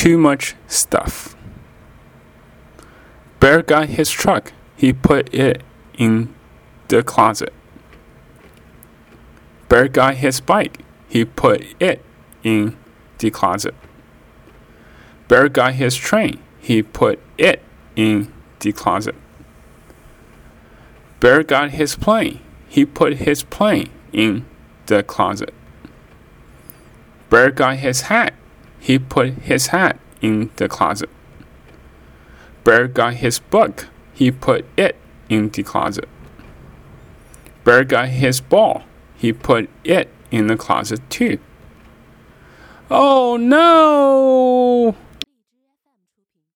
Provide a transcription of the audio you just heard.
too much stuff. Bear got his truck. He put it in the closet. Bear got his bike. He put it in the closet. Bear got his train. He put it in the closet. Bear got his plane. He put his plane in the closet. Bear got his hat. He put his hat in the closet. Bear got his book. He put it in the closet. Bear got his ball. He put it in the closet too. Oh no!